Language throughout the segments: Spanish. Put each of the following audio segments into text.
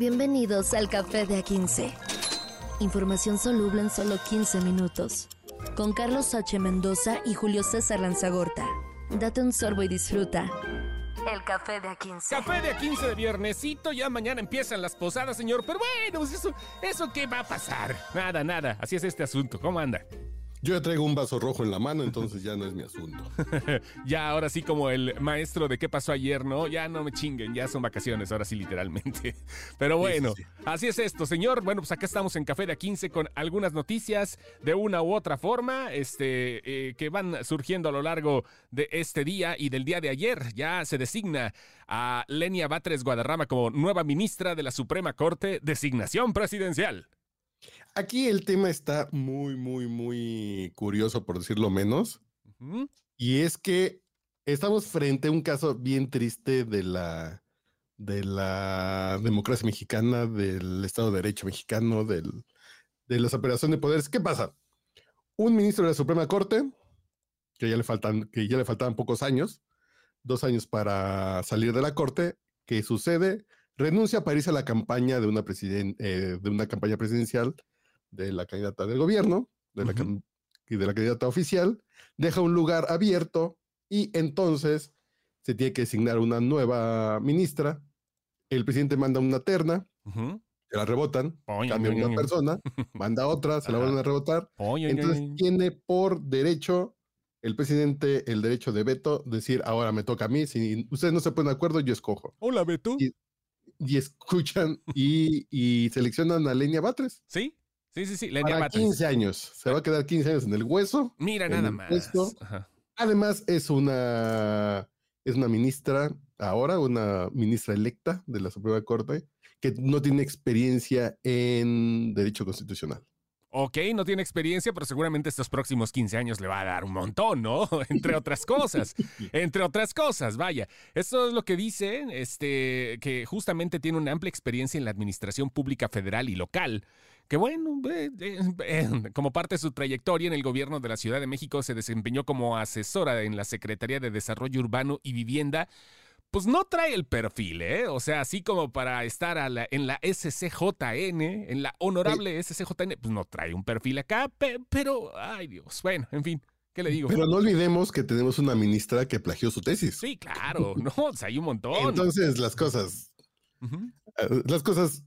Bienvenidos al Café de A15. Información soluble en solo 15 minutos. Con Carlos H. Mendoza y Julio César Lanzagorta. Date un sorbo y disfruta. El Café de A15. Café de A15 de viernesito, ya mañana empiezan las posadas, señor. Pero bueno, pues eso, ¿eso qué va a pasar? Nada, nada. Así es este asunto. ¿Cómo anda? Yo ya traigo un vaso rojo en la mano, entonces ya no es mi asunto. ya, ahora sí, como el maestro de qué pasó ayer, ¿no? Ya no me chinguen, ya son vacaciones, ahora sí, literalmente. Pero bueno, sí, sí, sí. así es esto, señor. Bueno, pues acá estamos en Café de A15 con algunas noticias de una u otra forma, este, eh, que van surgiendo a lo largo de este día y del día de ayer. Ya se designa a Lenia Batres Guadarrama como nueva ministra de la Suprema Corte, designación presidencial. Aquí el tema está muy, muy, muy curioso, por decirlo menos. Uh -huh. Y es que estamos frente a un caso bien triste de la, de la democracia mexicana, del Estado de Derecho mexicano, del, de la separación de poderes. ¿Qué pasa? Un ministro de la Suprema Corte, que ya le faltan, que ya le faltaban pocos años, dos años para salir de la corte, ¿qué sucede? Renuncia para irse a la campaña de una, eh, de una campaña presidencial de la candidata del gobierno de la, uh -huh. y de la candidata oficial, deja un lugar abierto y entonces se tiene que designar una nueva ministra. El presidente manda una terna, uh -huh. se la rebotan, oh, cambia una persona, manda otra, se la vuelven a rebotar. Entonces tiene por derecho el presidente el derecho de veto, decir ahora me toca a mí, si ustedes no se ponen de acuerdo, yo escojo. Hola, Beto. Y, y escuchan y, y, seleccionan a Lenia Batres. Sí, sí, sí, sí. Para Batres. 15 años. Se va a quedar 15 años en el hueso. Mira nada más. Además, es una, es una ministra ahora, una ministra electa de la Suprema Corte, que no tiene experiencia en derecho constitucional. Ok, no tiene experiencia, pero seguramente estos próximos 15 años le va a dar un montón, ¿no? Entre otras cosas. Entre otras cosas, vaya. Esto es lo que dice, este, que justamente tiene una amplia experiencia en la administración pública federal y local. Que bueno, eh, eh, como parte de su trayectoria en el gobierno de la Ciudad de México, se desempeñó como asesora en la Secretaría de Desarrollo Urbano y Vivienda pues no trae el perfil, ¿eh? O sea, así como para estar a la, en la SCJN, en la honorable. SCJN, pues no trae un perfil acá, pe pero, ay Dios, bueno, en fin. ¿Qué le digo? Pero no olvidemos que tenemos una ministra que plagió su tesis. Sí, claro, no, o sea, hay un montón. Entonces, las cosas, uh -huh. las cosas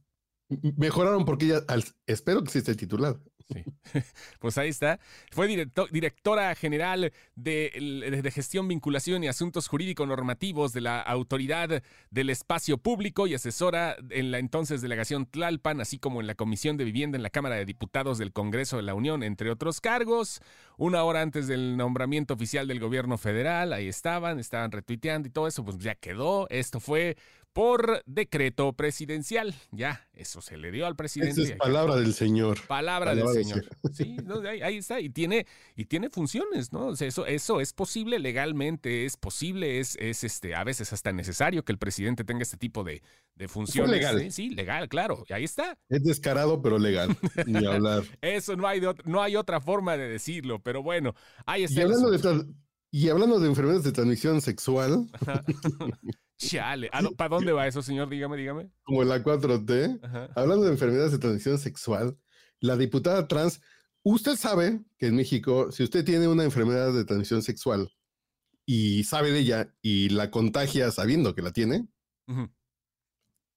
mejoraron porque ella, al, espero que sí esté titular. Sí. Pues ahí está. Fue director, directora general de, de, Gestión, Vinculación y Asuntos Jurídico-Normativos de la Autoridad del Espacio Público y asesora en la entonces delegación Tlalpan, así como en la Comisión de Vivienda en la Cámara de Diputados del Congreso de la Unión, entre otros cargos. Una hora antes del nombramiento oficial del gobierno federal, ahí estaban, estaban retuiteando y todo eso, pues ya quedó. Esto fue por decreto presidencial. Ya, eso se le dio al presidente. Esa es palabra del señor. Palabra, palabra del señor. Sí, no, ahí, ahí, está. Y tiene, y tiene funciones, ¿no? O sea, eso, eso es posible legalmente, es posible, es, es este, a veces hasta necesario que el presidente tenga este tipo de, de funciones. Legal. ¿sí? sí, legal, claro. Y ahí está. Es descarado, pero legal. Ni hablar. eso no hay, de, no hay otra forma de decirlo, pero bueno, ahí está. Y hablando, de, y hablando de enfermedades de transmisión sexual. Chale. ¿Para dónde va eso, señor? Dígame, dígame. Como la 4T. Ajá. Hablando de enfermedades de transmisión sexual, la diputada trans, usted sabe que en México, si usted tiene una enfermedad de transmisión sexual y sabe de ella y la contagia sabiendo que la tiene, uh -huh.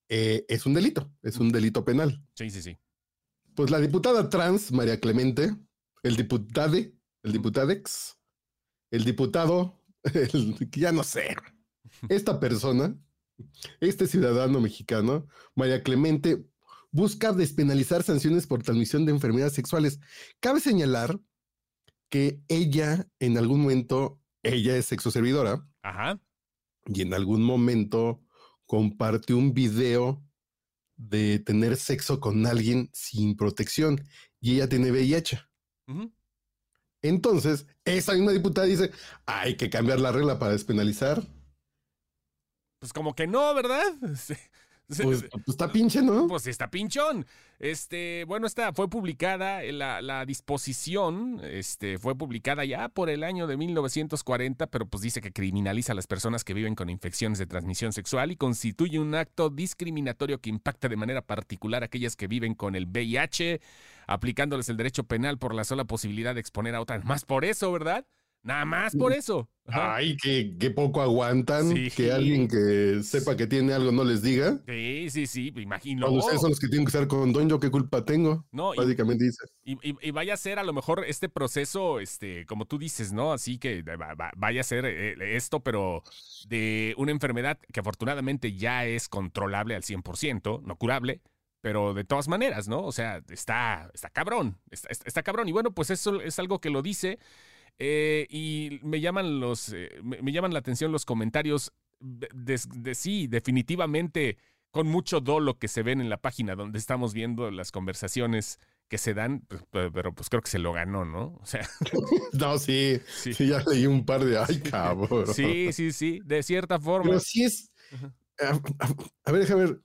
eh, es un delito, es un delito penal. Sí, sí, sí. Pues la diputada trans, María Clemente, el diputade, el diputadex, el diputado, el, ya no sé, esta persona, este ciudadano mexicano, María Clemente, busca despenalizar sanciones por transmisión de enfermedades sexuales. Cabe señalar que ella, en algún momento, ella es sexoservidora. Ajá. Y en algún momento compartió un video de tener sexo con alguien sin protección y ella tiene VIH. Uh -huh. Entonces, esa misma diputada dice, hay que cambiar la regla para despenalizar. Pues como que no, ¿verdad? Pues, pues, está pinche, ¿no? Pues está pinchón. Este, bueno, esta fue publicada, la, la, disposición, este, fue publicada ya por el año de 1940, pero pues dice que criminaliza a las personas que viven con infecciones de transmisión sexual y constituye un acto discriminatorio que impacta de manera particular a aquellas que viven con el VIH, aplicándoles el derecho penal por la sola posibilidad de exponer a otras. Más por eso, ¿verdad? Nada más por eso. Ay, que, poco aguantan que alguien que sepa que tiene algo no les diga. Sí, sí, sí, me imagino. Cuando ustedes son los que tienen que estar con Don, yo qué culpa tengo. No, básicamente dice. Y, vaya a ser a lo mejor este proceso, este, como tú dices, ¿no? Así que vaya a ser eh, esto, pero de una enfermedad que afortunadamente ya es controlable al 100%, no curable, pero de todas maneras, ¿no? O sea, está, está cabrón, está, está cabrón. Y bueno, pues eso es algo que lo dice. Eh, y me llaman los, eh, me, llaman la atención los comentarios de, sí, definitivamente con mucho dolo que se ven en la página donde estamos viendo las conversaciones que se dan, pues, pero, pues creo que se lo ganó, ¿no? O sea. no, sí, sí, ya leí un par de, ay, cabrón. Sí, sí, sí, de cierta forma. Pero sí es, a, ver, déjame ver.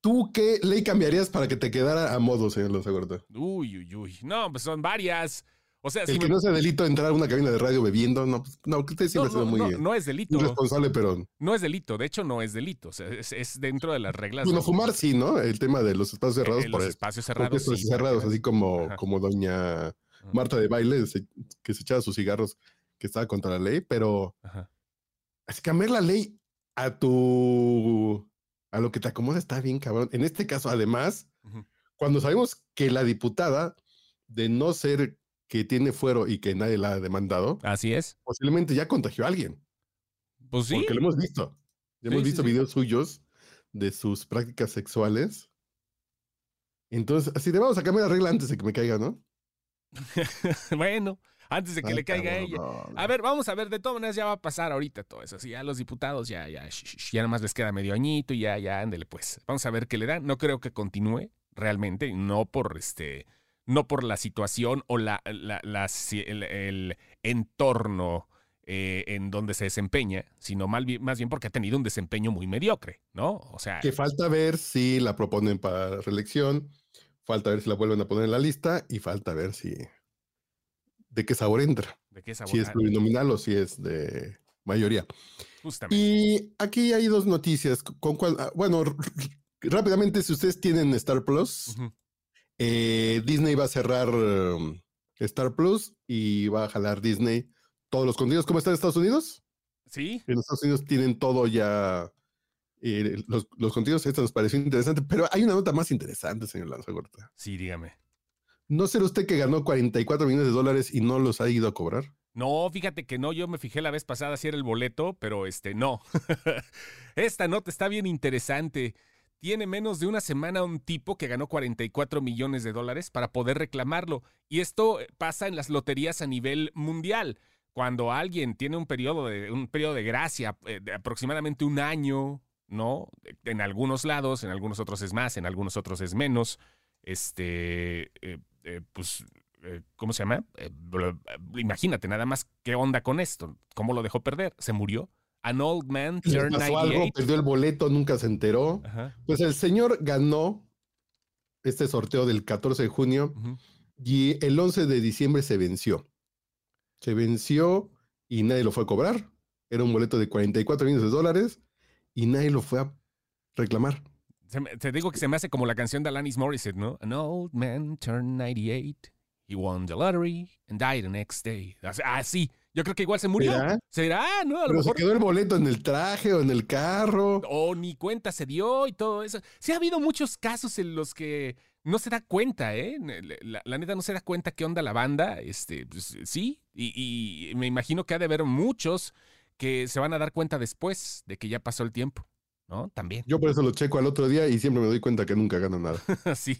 ¿Tú qué ley cambiarías para que te quedara a modo, señor Lozagorta? Uy, uy, uy. No, pues son varias. O sea, el que no sea delito entrar a una cabina de radio bebiendo, no, pues, no, usted siempre no, no, muy no, no es delito. Irresponsable, pero. No es delito, de hecho no es delito. O sea, es, dentro de las reglas. Bueno, fumar sí, ¿no? El tema de los espacios cerrados. por los espacios cerrados. Sí, cerrados, así como, como doña Marta de baile, que se echaba sus cigarros, que estaba contra la ley, pero. Ajá. Así cambiar la ley a tu. a lo que te acomoda está bien, cabrón. En este caso, además, cuando sabemos que la diputada, de no ser que tiene fuero y que nadie la ha demandado. Así es. Posiblemente ya contagió a alguien. Pues sí. Porque lo hemos visto. Ya hemos visto videos suyos de sus prácticas sexuales. Entonces, así te vamos a cambiar la regla antes de que me caiga, ¿no? bueno, antes de que le caiga a ella. A ver, vamos a ver, de todas maneras ya va a pasar ahorita todo eso. Así ya los diputados ya, ya, ya nada más les queda medio añito y ya, ya, ándele pues. Vamos a ver qué le dan. No creo que continúe realmente, no por este no por la situación o la, el, entorno eh, en donde se desempeña, sino más bien, más bien porque ha tenido un desempeño muy mediocre, ¿no? O sea. Que falta ver si la proponen para reelección, falta ver si la vuelven a poner en la lista y falta ver si. de qué sabor entra. ¿De qué sabor Si es plurinominal o si es de mayoría. Justamente. Y aquí hay dos noticias. Con cual, ah, bueno, rápidamente, si ustedes tienen Star Plus, eh, Disney va a cerrar um, Star Plus y va a jalar Disney todos los contenidos. ¿Cómo está en Estados Unidos? Sí. En Estados Unidos tienen todo ya. Eh, los, los, contenidos, esto nos pareció interesante, pero hay una nota más interesante, señor Lanzagorta. Sí, dígame. ¿No será usted que ganó 44 millones de dólares y no los ha ido a cobrar? No, fíjate que no, yo me fijé la vez pasada si era el boleto, pero este no. Esta nota está bien interesante tiene menos de una semana un tipo que ganó 44 millones de dólares para poder reclamarlo. Y esto eh, pasa en las loterías a nivel mundial. Cuando alguien tiene un periodo de, un periodo de gracia eh, de aproximadamente un año, ¿no? En algunos lados, en algunos otros es más, en algunos otros es menos. Este, eh, pues, ¿cómo se llama? imagínate nada más qué onda con esto. ¿Cómo lo dejó perder? ¿Se murió? An Old Man Turned 98. perdió el boleto, nunca se enteró. Pues el señor ganó este sorteo del 14 de junio y el 11 de diciembre se venció. Se venció y nadie lo fue a cobrar. Era un boleto de 44 millones de dólares y nadie lo fue a reclamar. te digo que se me hace como la canción de Alanis Morissette, ¿no? An old man turned 98. He won the lottery and died the next day. Ah, sí. Yo creo que igual se murió. ¿Será? ¿No? A lo Pero se quedó el boleto en el traje o en el carro. O ni cuenta se dio y todo eso. Sí ha habido muchos casos en los que no se da cuenta, ¿eh? La, neta no se da cuenta qué onda la banda. Este, pues, sí. Y, y, me imagino que ha de haber muchos que se van a dar cuenta después de que ya pasó el tiempo. ¿no? También. Yo por eso lo checo al otro día y siempre me doy cuenta que nunca gano nada. sí,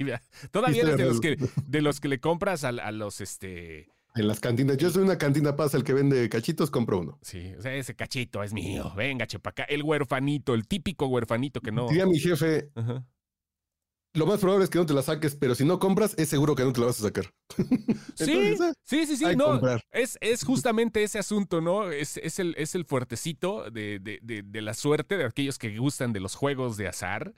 todavía eres de los que de los que le compras a, a los este en las cantinas. Yo soy una cantina pasa, el que vende cachitos, compro uno. Sí, o sea, ese cachito es mío. Venga, chepaca. El huerfanito, el típico huerfanito que no. Diría mi jefe, lo más probable es que no te la saques, pero si no compras, es seguro que no te la vas a sacar. sí, sí, sí, sí, no. Es, es justamente ese asunto, ¿no? Es, es, el, es el fuertecito de, de, de, de la suerte de aquellos que gustan de los juegos de azar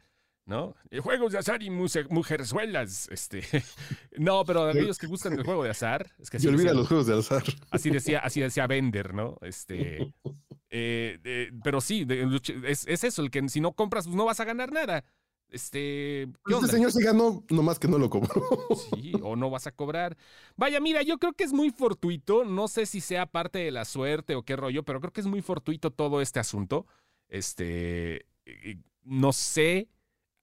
¿no? Juegos de azar y mujerzuelas, este. No, pero aquellos que gustan el juego de azar. Es que así olvida los juegos de azar. Así decía, así decía Bender, ¿no? Este. Eh, pero sí, es, es, eso, el que si no compras, pues no vas a ganar nada. Este, ¿qué este señor sí ganó, nomás que no lo cobró. Sí, o no vas a cobrar. Vaya, mira, yo creo que es muy fortuito. No sé si sea parte de la suerte o qué rollo, pero creo que es muy fortuito todo este asunto. Este, no sé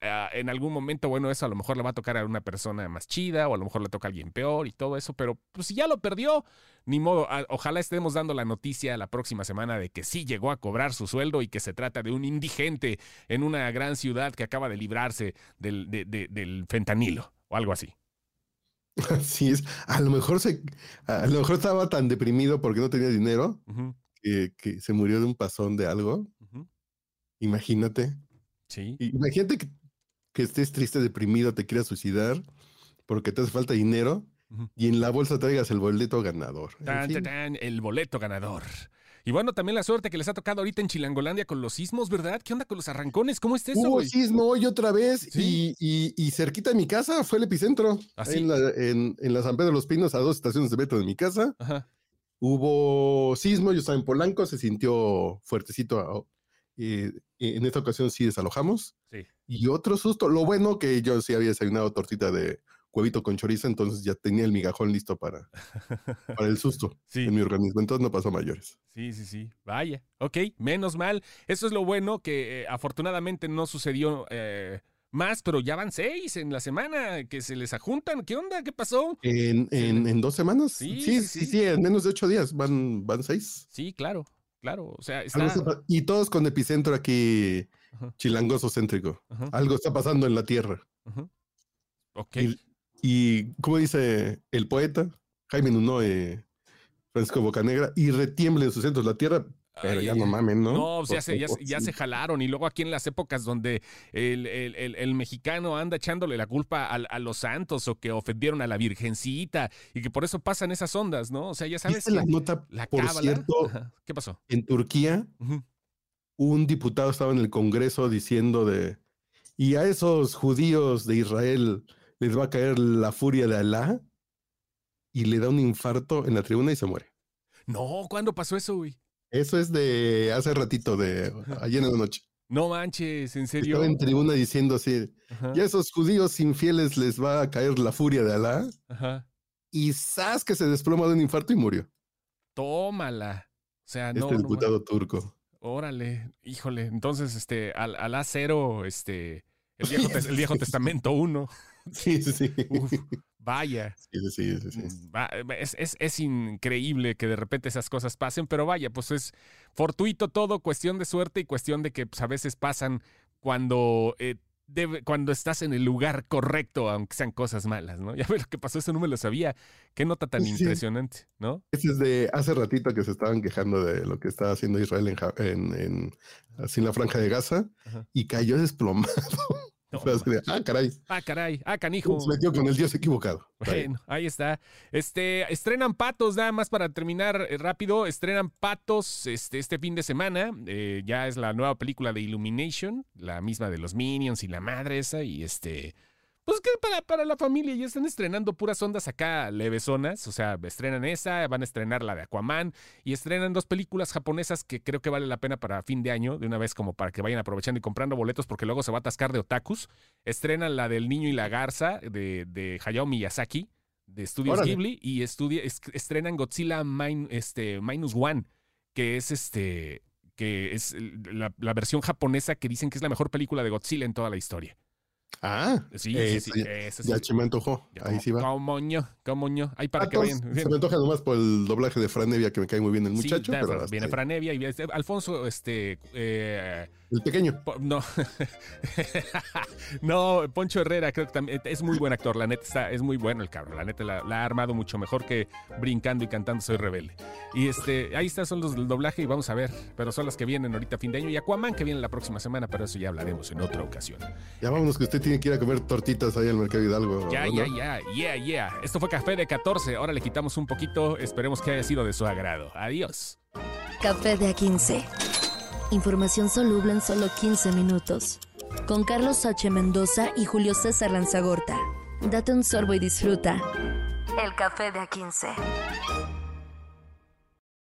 Ah, en algún momento, bueno, eso a lo mejor le va a tocar a una persona más chida o a lo mejor le toca a alguien peor y todo eso, pero pues si ya lo perdió, ni modo, ah, ojalá estemos dando la noticia la próxima semana de que sí llegó a cobrar su sueldo y que se trata de un indigente en una gran ciudad que acaba de librarse del, del fentanilo o algo así. Así es, a lo mejor se, a lo mejor estaba tan deprimido porque no tenía dinero que, se murió de un pasón de algo. Imagínate. Sí. Imagínate que que estés triste, deprimido, te quieras suicidar porque te hace falta dinero y en la bolsa traigas el boleto ganador. el boleto ganador. Y bueno, también la suerte que les ha tocado ahorita en Chilangolandia con los sismos, ¿verdad? ¿Qué onda con los arrancones? ¿Cómo está eso? Hubo sismo hoy otra vez y, cerquita de mi casa fue el epicentro. ¿Ah, en, la, en, la San Pedro de los Pinos, a dos estaciones de metro de mi casa. Hubo sismo, yo estaba en Polanco, se sintió fuertecito eh, en esta ocasión sí desalojamos. Y otro susto, lo bueno que yo sí había desayunado tortita de huevito con chorizo, entonces ya tenía el migajón listo para, para el susto en mi organismo. Entonces no pasó a mayores. Sí, sí, sí. Vaya. Ok, menos mal. Eso es lo bueno que eh, afortunadamente no sucedió eh, más, pero ya van seis en la semana que se les ajuntan. ¿Qué onda? ¿Qué pasó? ¿En, en, dos semanas? Sí sí, sí sí, en menos de ocho días van, van seis. Sí, claro. Claro, o sea, Y todos con epicentro aquí chilangoso céntrico. Algo está pasando en la Tierra. Ok. Y, como dice el poeta Jaime Nunoe, Francisco Bocanegra, y retiemble en sus centros la Tierra, pero ya no mamen, ¿no? No, o sea, ya, se, jalaron. Y luego aquí en las épocas donde el, mexicano anda echándole la culpa a, los santos o que ofendieron a la virgencita y que por eso pasan esas ondas, ¿no? O sea, ya sabes. la nota, por cierto, ¿qué pasó? En Turquía, un diputado estaba en el Congreso diciendo de. Y a esos judíos de Israel les va a caer la furia de Alá y le da un infarto en la tribuna y se muere. No, ¿cuándo pasó eso, güey? Eso es de hace ratito, de ayer en la noche. No manches, en serio. Estaba en tribuna diciendo así, y a esos judíos infieles les va a caer la furia de Alá. Ajá. Y Sas que se desploma de un infarto y murió. Tómala. O sea, no. Este diputado turco. Órale, híjole. Entonces, este, al, Alá cero, este, el Viejo, el viejo Testamento uno. Sí, sí, sí. Vaya. Sí, sí, sí, mm, Es, increíble que de repente esas cosas pasen, pero vaya, pues es fortuito todo, cuestión de suerte y cuestión de que pues, a veces pasan cuando, eh, cuando estás en el lugar correcto, aunque sean cosas malas, ¿no? Ya ves lo que pasó, eso no me lo sabía. Qué nota tan impresionante, ¿no? Ese es de hace ratito que se estaban quejando de lo que estaba haciendo Israel en, en, así en la franja de Gaza y cayó desplomado. ah, caray. Ah, caray. Ah, canijo. Se metió con el dios equivocado. Bueno, ahí está. Este, estrenan Patos, nada más para terminar eh, rápido. Estrenan Patos este, este fin de semana. Eh, ya es la nueva película de Illumination, la misma de los Minions y la madre esa. Y este, pues que para, para la familia ya están estrenando puras ondas acá levesonas. O sea, estrenan esa, van a estrenar la de Aquaman y estrenan dos películas japonesas que creo que vale la pena para fin de año, de una vez como para que vayan aprovechando y comprando boletos porque luego se va a atascar de otakus. Estrenan la del niño y la garza de, de Hayao Miyazaki de Studios Ghibli y estrenan Godzilla este, Minus One, que es este que es la, la versión japonesa que dicen que es la mejor película de Godzilla en toda la historia. Ah, sí, sí, sí, ya, se me antojó. Ahí sí va. Como ño, como ño. Ahí para ah, que vayan. Se me antoja nomás por el doblaje de Franevia, que me cae muy bien el muchacho. pero viene Franevia y este, Alfonso, este. Eh, el pequeño. No. no, Poncho Herrera, creo que también es muy buen actor. La neta está, es muy bueno el cabrón. La neta la, ha armado mucho mejor que brincando y cantando Soy Rebelde. Y este, ahí está, son los del doblaje y vamos a ver. Pero son las que vienen ahorita a fin de año. Y Aquaman que viene la próxima semana, pero eso ya hablaremos en otra ocasión. Ya vámonos que usted tiene que ir a comer tortitas ahí al mercado Hidalgo. Ya, ya, ya, yeah, yeah. Esto fue Café de 14. Ahora le quitamos un poquito. Esperemos que haya sido de su agrado. Adiós. Café de A15. Información soluble en solo 15 minutos. con Carlos H. Mendoza y Julio César Lanzagorta. Date un sorbo y disfruta. El café de A15.